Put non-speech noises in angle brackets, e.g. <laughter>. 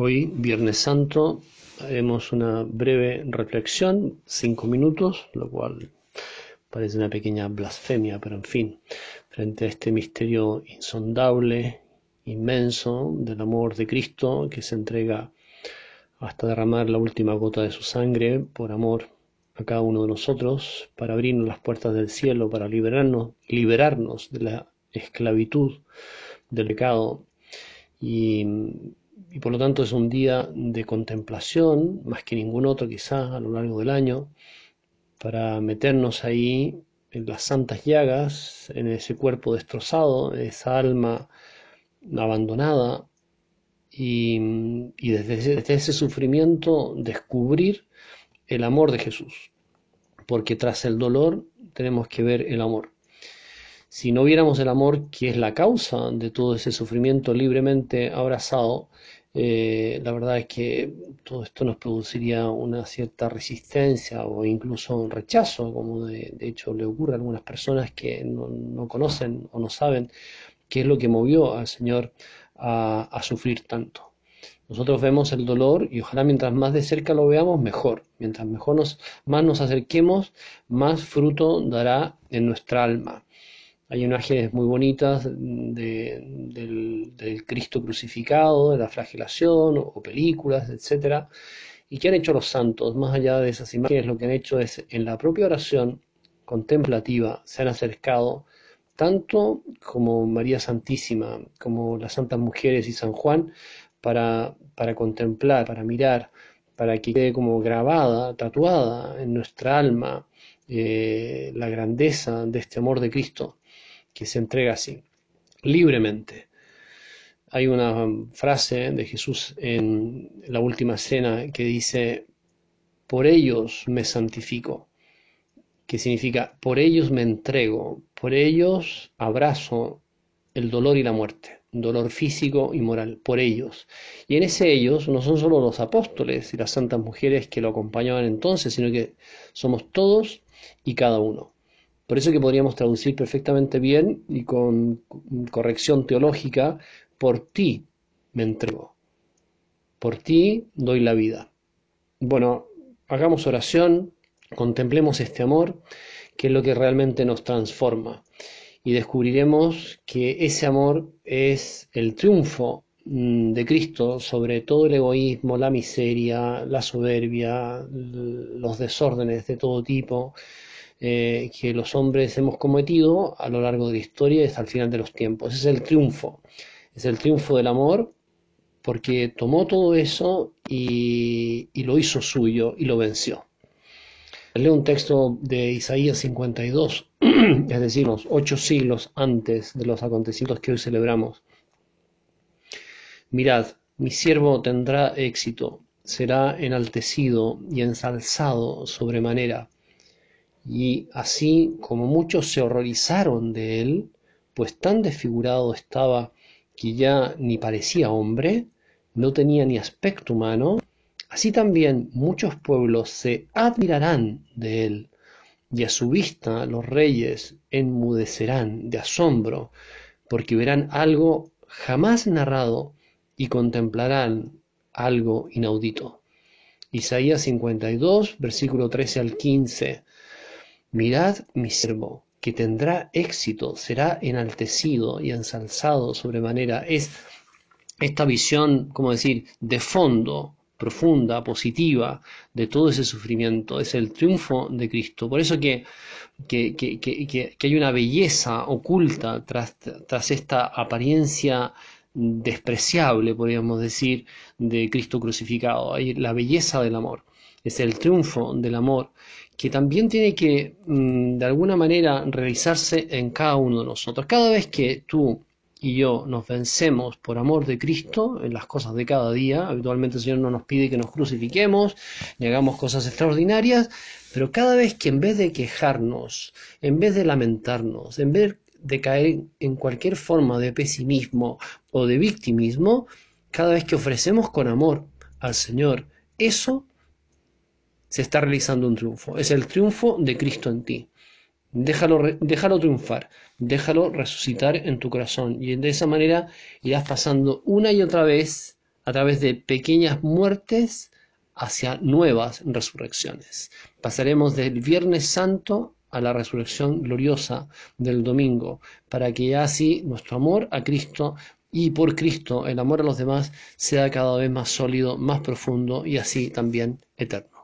Hoy, Viernes Santo, haremos una breve reflexión, cinco minutos, lo cual parece una pequeña blasfemia, pero en fin, frente a este misterio insondable, inmenso del amor de Cristo que se entrega hasta derramar la última gota de su sangre por amor a cada uno de nosotros, para abrirnos las puertas del cielo, para liberarnos, liberarnos de la esclavitud del pecado y, por lo tanto es un día de contemplación, más que ningún otro quizás a lo largo del año, para meternos ahí en las santas llagas, en ese cuerpo destrozado, esa alma abandonada, y, desde, desde ese sufrimiento descubrir el amor de Jesús, porque tras el dolor tenemos que ver el amor. Si no viéramos el amor, que es la causa de todo ese sufrimiento libremente abrazado, eh, la verdad es que todo esto nos produciría una cierta resistencia o incluso un rechazo, como de, hecho le ocurre a algunas personas que no, conocen o no saben qué es lo que movió al Señor a, sufrir tanto. Nosotros vemos el dolor y ojalá mientras más de cerca lo veamos, mejor. Mientras mejor nos, más nos acerquemos, más fruto dará en nuestra alma. Hay imágenes muy bonitas del, Cristo crucificado, de la flagelación o, películas, etcétera. ¿Y qué han hecho los santos? Más allá de esas imágenes, lo que han hecho es en la propia oración contemplativa se han acercado tanto como María Santísima, como las santas mujeres y San Juan, para, para contemplar, para mirar, para que quede como grabada, tatuada en nuestra alma eh, la grandeza de este amor de Cristo que se entrega así, libremente. Hay una frase de Jesús en la última cena que dice, por ellos me santifico, que significa, por ellos me entrego, por ellos abrazo el dolor y la muerte, dolor físico y moral, por ellos. Y en ese ellos no son solo los apóstoles y las santas mujeres que lo acompañaban entonces, sino que somos todos y cada uno. Por eso que podríamos traducir perfectamente bien y con corrección teológica, por ti me entrego, por ti doy la vida. Bueno, hagamos oración, contemplemos este amor, que es lo que realmente nos transforma, y descubriremos que ese amor es el triunfo mm, de Cristo sobre todo el egoísmo, la miseria, la soberbia, los desórdenes de todo tipo, eh, que los hombres hemos cometido a lo largo de la historia y hasta el final de los tiempos. Ese es el triunfo, es el triunfo del amor porque tomó todo eso y, lo hizo suyo y lo venció. Leo un texto de Isaías 52, <clears throat> es decir, los ocho siglos antes de los acontecimientos que hoy celebramos. Mirad, mi siervo tendrá éxito, será enaltecido y ensalzado sobremanera y así como muchos se horrorizaron de él, pues tan desfigurado estaba que ya ni parecía hombre, no tenía ni aspecto humano, así también muchos pueblos se admirarán de él, y a su vista los reyes enmudecerán de asombro, porque verán algo jamás narrado y contemplarán algo inaudito. Isaías 52, versículo 13 al 15. Mirad mi siervo, que tendrá éxito, será enaltecido y ensalzado sobremanera. Es esta visión, como decir, de fondo, profunda, positiva, de todo ese sufrimiento. Es el triunfo de Cristo. Por eso que, que, que, que hay una belleza oculta tras, tras esta apariencia despreciable, podríamos decir, de Cristo crucificado. Hay la belleza del amor. Es el triunfo del amor que también tiene que, mm, de alguna manera, realizarse en cada uno de nosotros. Cada vez que tú y yo nos vencemos por amor de Cristo en las cosas de cada día, habitualmente el Señor no nos pide que nos crucifiquemos ni hagamos cosas extraordinarias, pero cada vez que en vez de quejarnos, en vez de lamentarnos, en vez de caer en cualquier forma de pesimismo o de victimismo, cada vez que ofrecemos con amor al Señor eso, se está realizando un triunfo. Es el triunfo de Cristo en ti. Déjalo, déjalo triunfar, déjalo resucitar en tu corazón y de esa manera irás pasando una y otra vez a través de pequeñas muertes hacia nuevas resurrecciones. Pasaremos del Viernes Santo a la resurrección gloriosa del domingo, para que así nuestro amor a Cristo y por Cristo el amor a los demás sea cada vez más sólido, más profundo y así también eterno.